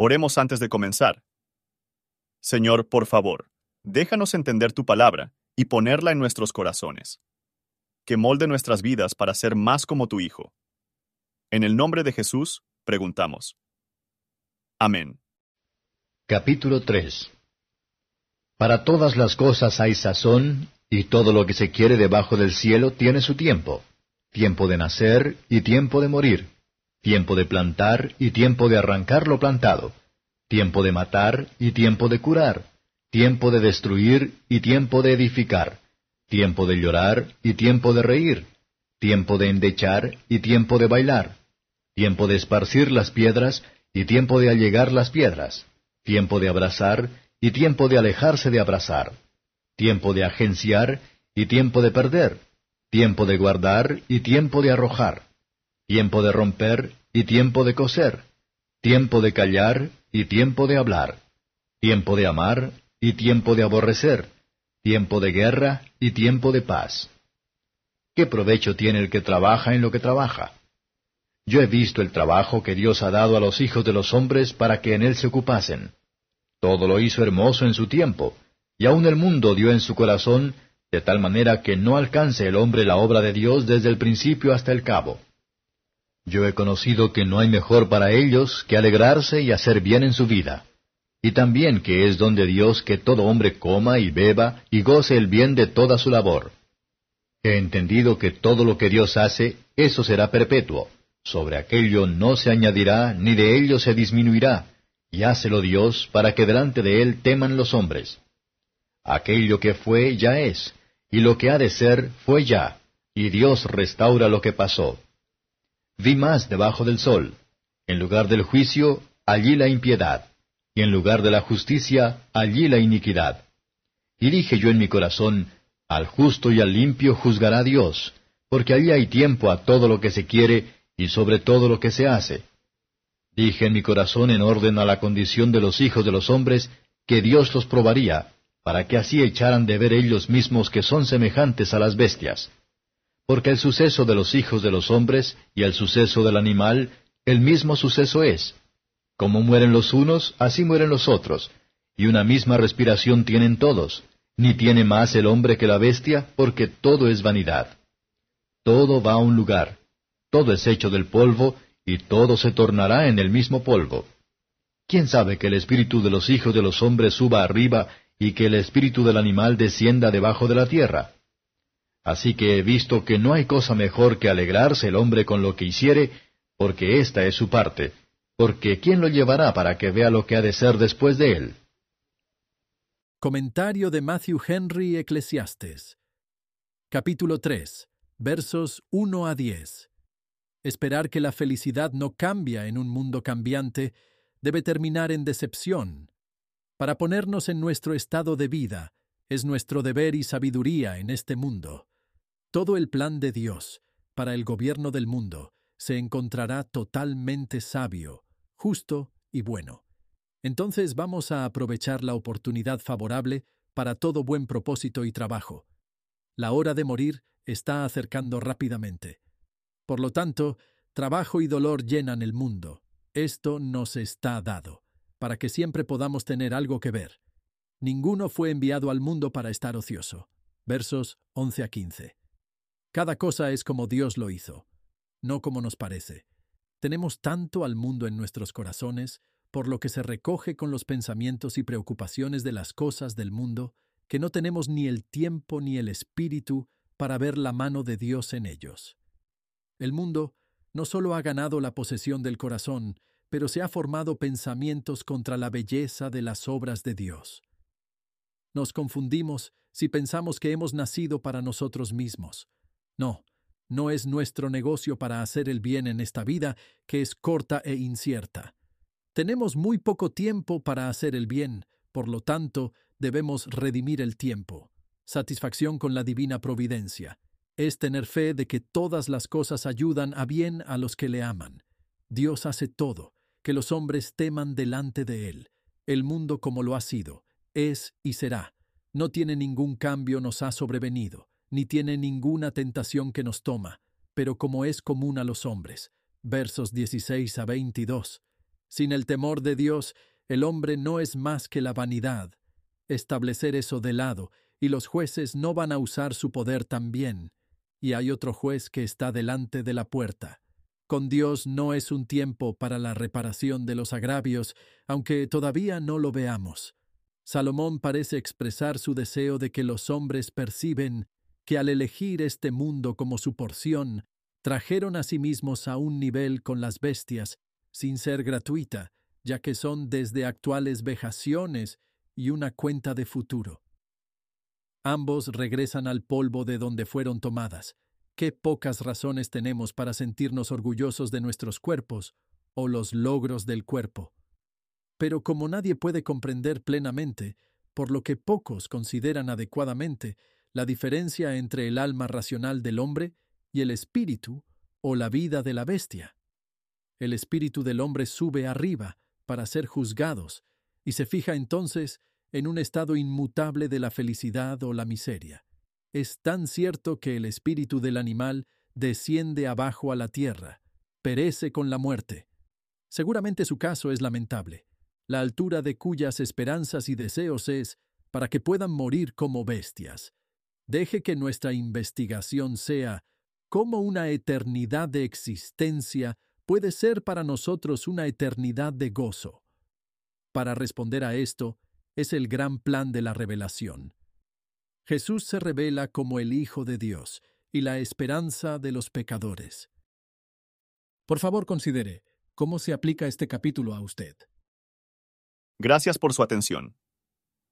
Oremos antes de comenzar. Señor, por favor, déjanos entender tu palabra y ponerla en nuestros corazones. Que molde nuestras vidas para ser más como tu Hijo. En el nombre de Jesús, preguntamos. Amén. Capítulo 3 Para todas las cosas hay sazón, y todo lo que se quiere debajo del cielo tiene su tiempo. Tiempo de nacer y tiempo de morir tiempo de plantar y tiempo de arrancar lo plantado, tiempo de matar y tiempo de curar, tiempo de destruir y tiempo de edificar, tiempo de llorar y tiempo de reír, tiempo de endechar y tiempo de bailar, tiempo de esparcir las piedras y tiempo de allegar las piedras, tiempo de abrazar y tiempo de alejarse de abrazar, tiempo de agenciar y tiempo de perder, tiempo de guardar y tiempo de arrojar tiempo de romper y tiempo de coser, tiempo de callar y tiempo de hablar, tiempo de amar y tiempo de aborrecer, tiempo de guerra y tiempo de paz. ¿Qué provecho tiene el que trabaja en lo que trabaja? Yo he visto el trabajo que Dios ha dado a los hijos de los hombres para que en él se ocupasen. Todo lo hizo hermoso en su tiempo, y aun el mundo dio en su corazón, de tal manera que no alcance el hombre la obra de Dios desde el principio hasta el cabo. Yo he conocido que no hay mejor para ellos que alegrarse y hacer bien en su vida, y también que es don de Dios que todo hombre coma y beba y goce el bien de toda su labor. He entendido que todo lo que Dios hace, eso será perpetuo, sobre aquello no se añadirá ni de ello se disminuirá, y hácelo Dios para que delante de él teman los hombres. Aquello que fue ya es, y lo que ha de ser fue ya, y Dios restaura lo que pasó. Vi más debajo del sol. En lugar del juicio, allí la impiedad, y en lugar de la justicia, allí la iniquidad. Y dije yo en mi corazón, al justo y al limpio juzgará Dios, porque allí hay tiempo a todo lo que se quiere y sobre todo lo que se hace. Dije en mi corazón en orden a la condición de los hijos de los hombres, que Dios los probaría, para que así echaran de ver ellos mismos que son semejantes a las bestias porque el suceso de los hijos de los hombres y el suceso del animal, el mismo suceso es. Como mueren los unos, así mueren los otros, y una misma respiración tienen todos, ni tiene más el hombre que la bestia, porque todo es vanidad. Todo va a un lugar, todo es hecho del polvo, y todo se tornará en el mismo polvo. ¿Quién sabe que el espíritu de los hijos de los hombres suba arriba, y que el espíritu del animal descienda debajo de la tierra? Así que he visto que no hay cosa mejor que alegrarse el hombre con lo que hiciere, porque esta es su parte, porque ¿quién lo llevará para que vea lo que ha de ser después de él? Comentario de Matthew Henry Eclesiastes Capítulo 3 Versos 1 a 10 Esperar que la felicidad no cambia en un mundo cambiante debe terminar en decepción. Para ponernos en nuestro estado de vida, es nuestro deber y sabiduría en este mundo. Todo el plan de Dios para el gobierno del mundo se encontrará totalmente sabio, justo y bueno. Entonces vamos a aprovechar la oportunidad favorable para todo buen propósito y trabajo. La hora de morir está acercando rápidamente. Por lo tanto, trabajo y dolor llenan el mundo. Esto nos está dado, para que siempre podamos tener algo que ver. Ninguno fue enviado al mundo para estar ocioso. Versos 11 a 15. Cada cosa es como Dios lo hizo, no como nos parece. Tenemos tanto al mundo en nuestros corazones, por lo que se recoge con los pensamientos y preocupaciones de las cosas del mundo, que no tenemos ni el tiempo ni el espíritu para ver la mano de Dios en ellos. El mundo no solo ha ganado la posesión del corazón, pero se ha formado pensamientos contra la belleza de las obras de Dios. Nos confundimos si pensamos que hemos nacido para nosotros mismos, no, no es nuestro negocio para hacer el bien en esta vida, que es corta e incierta. Tenemos muy poco tiempo para hacer el bien, por lo tanto, debemos redimir el tiempo. Satisfacción con la divina providencia. Es tener fe de que todas las cosas ayudan a bien a los que le aman. Dios hace todo, que los hombres teman delante de Él. El mundo como lo ha sido, es y será. No tiene ningún cambio nos ha sobrevenido ni tiene ninguna tentación que nos toma, pero como es común a los hombres. Versos 16 a 22. Sin el temor de Dios, el hombre no es más que la vanidad. Establecer eso de lado, y los jueces no van a usar su poder también. Y hay otro juez que está delante de la puerta. Con Dios no es un tiempo para la reparación de los agravios, aunque todavía no lo veamos. Salomón parece expresar su deseo de que los hombres perciben que al elegir este mundo como su porción, trajeron a sí mismos a un nivel con las bestias, sin ser gratuita, ya que son desde actuales vejaciones y una cuenta de futuro. Ambos regresan al polvo de donde fueron tomadas. Qué pocas razones tenemos para sentirnos orgullosos de nuestros cuerpos o los logros del cuerpo. Pero como nadie puede comprender plenamente, por lo que pocos consideran adecuadamente, la diferencia entre el alma racional del hombre y el espíritu o la vida de la bestia. El espíritu del hombre sube arriba para ser juzgados y se fija entonces en un estado inmutable de la felicidad o la miseria. Es tan cierto que el espíritu del animal desciende abajo a la tierra, perece con la muerte. Seguramente su caso es lamentable la altura de cuyas esperanzas y deseos es para que puedan morir como bestias. Deje que nuestra investigación sea cómo una eternidad de existencia puede ser para nosotros una eternidad de gozo. Para responder a esto es el gran plan de la revelación. Jesús se revela como el Hijo de Dios y la esperanza de los pecadores. Por favor, considere cómo se aplica este capítulo a usted. Gracias por su atención.